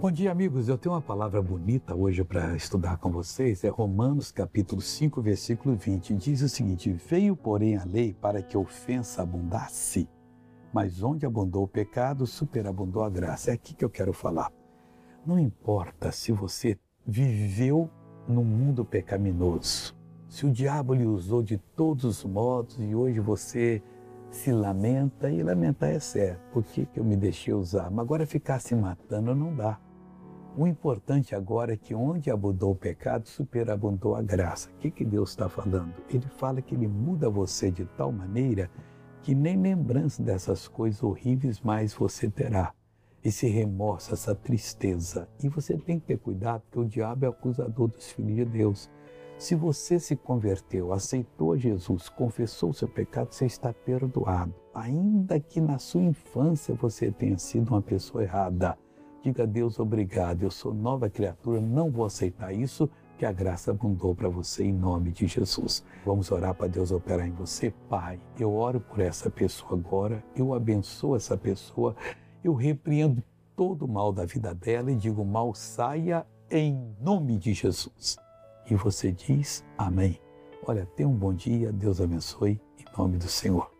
Bom dia, amigos. Eu tenho uma palavra bonita hoje para estudar com vocês. É Romanos, capítulo 5, versículo 20. Diz o seguinte: Veio, porém, a lei para que a ofensa abundasse, mas onde abundou o pecado, superabundou a graça. É aqui que eu quero falar. Não importa se você viveu num mundo pecaminoso, se o diabo lhe usou de todos os modos e hoje você se lamenta, e lamentar é certo. Por que, que eu me deixei usar? Mas agora ficar se matando não dá. O importante agora é que onde abundou o pecado, superabundou a graça. O que, que Deus está falando? Ele fala que Ele muda você de tal maneira que nem lembrança dessas coisas horríveis mais você terá. Esse remorso, essa tristeza. E você tem que ter cuidado, porque o diabo é acusador dos filhos de Deus. Se você se converteu, aceitou Jesus, confessou o seu pecado, você está perdoado. Ainda que na sua infância você tenha sido uma pessoa errada Diga a Deus obrigado, eu sou nova criatura, não vou aceitar isso, que a graça abundou para você em nome de Jesus. Vamos orar para Deus operar em você, Pai. Eu oro por essa pessoa agora, eu abençoo essa pessoa, eu repreendo todo o mal da vida dela e digo: mal saia em nome de Jesus. E você diz: Amém. Olha, tenha um bom dia, Deus abençoe, em nome do Senhor.